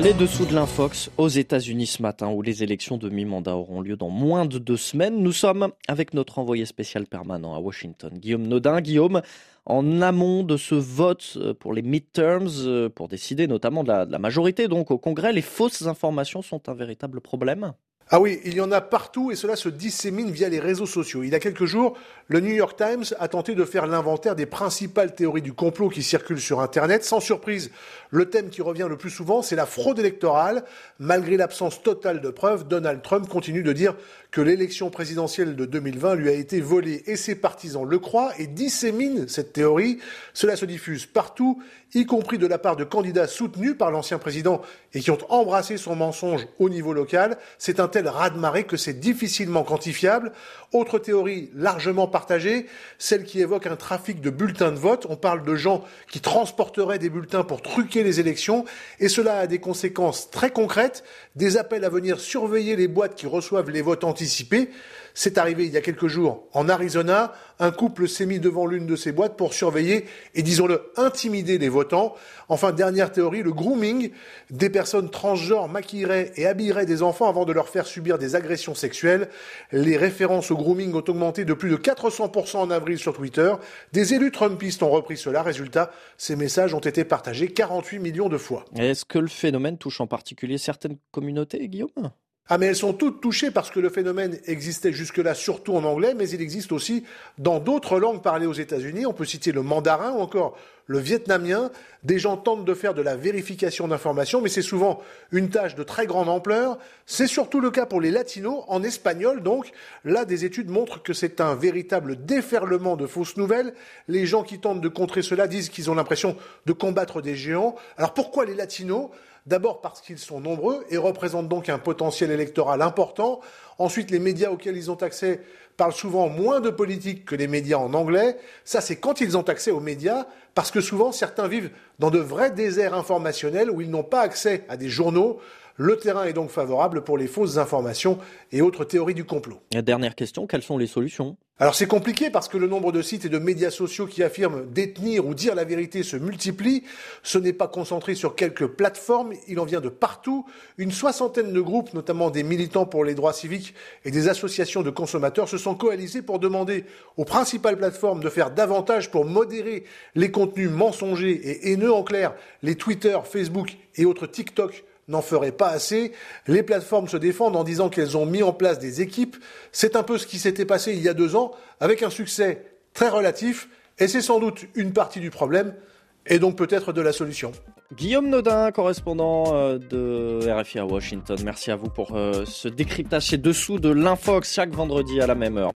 Les dessous de l'Infox aux États-Unis ce matin, où les élections de mi-mandat auront lieu dans moins de deux semaines. Nous sommes avec notre envoyé spécial permanent à Washington, Guillaume Nodin. Guillaume, en amont de ce vote euh, pour les midterms, euh, pour décider notamment de la, de la majorité donc au Congrès, les fausses informations sont un véritable problème? Ah oui, il y en a partout et cela se dissémine via les réseaux sociaux. Il y a quelques jours, le New York Times a tenté de faire l'inventaire des principales théories du complot qui circulent sur Internet. Sans surprise, le thème qui revient le plus souvent, c'est la fraude électorale. Malgré l'absence totale de preuves, Donald Trump continue de dire que l'élection présidentielle de 2020 lui a été volée et ses partisans le croient et disséminent cette théorie. Cela se diffuse partout, y compris de la part de candidats soutenus par l'ancien président et qui ont embrassé son mensonge au niveau local. C'est un raz-de-marée que c'est difficilement quantifiable. Autre théorie largement partagée, celle qui évoque un trafic de bulletins de vote. On parle de gens qui transporteraient des bulletins pour truquer les élections et cela a des conséquences très concrètes, des appels à venir surveiller les boîtes qui reçoivent les votes anticipés. C'est arrivé il y a quelques jours en Arizona. Un couple s'est mis devant l'une de ces boîtes pour surveiller et, disons-le, intimider les votants. Enfin, dernière théorie, le grooming. Des personnes transgenres maquilleraient et habilleraient des enfants avant de leur faire subir des agressions sexuelles. Les références au grooming ont augmenté de plus de 400% en avril sur Twitter. Des élus trumpistes ont repris cela. Résultat, ces messages ont été partagés 48 millions de fois. Est-ce que le phénomène touche en particulier certaines communautés, Guillaume? Ah mais elles sont toutes touchées parce que le phénomène existait jusque-là surtout en anglais, mais il existe aussi dans d'autres langues parlées aux États-Unis. On peut citer le mandarin ou encore le vietnamien. Des gens tentent de faire de la vérification d'informations, mais c'est souvent une tâche de très grande ampleur. C'est surtout le cas pour les latinos, en espagnol donc. Là, des études montrent que c'est un véritable déferlement de fausses nouvelles. Les gens qui tentent de contrer cela disent qu'ils ont l'impression de combattre des géants. Alors pourquoi les latinos D'abord parce qu'ils sont nombreux et représentent donc un potentiel électoral important. Ensuite, les médias auxquels ils ont accès parlent souvent moins de politique que les médias en anglais. Ça, c'est quand ils ont accès aux médias, parce que souvent, certains vivent dans de vrais déserts informationnels où ils n'ont pas accès à des journaux. Le terrain est donc favorable pour les fausses informations et autres théories du complot. Dernière question, quelles sont les solutions? Alors c'est compliqué parce que le nombre de sites et de médias sociaux qui affirment détenir ou dire la vérité se multiplie. Ce n'est pas concentré sur quelques plateformes, il en vient de partout. Une soixantaine de groupes, notamment des militants pour les droits civiques et des associations de consommateurs, se sont coalisés pour demander aux principales plateformes de faire davantage pour modérer les contenus mensongers et haineux. En clair, les Twitter, Facebook et autres TikTok n'en ferait pas assez. Les plateformes se défendent en disant qu'elles ont mis en place des équipes. C'est un peu ce qui s'était passé il y a deux ans, avec un succès très relatif, et c'est sans doute une partie du problème, et donc peut-être de la solution. Guillaume Nodin, correspondant euh, de RFI à Washington, merci à vous pour euh, ce décryptage, ces dessous de l'Infox chaque vendredi à la même heure.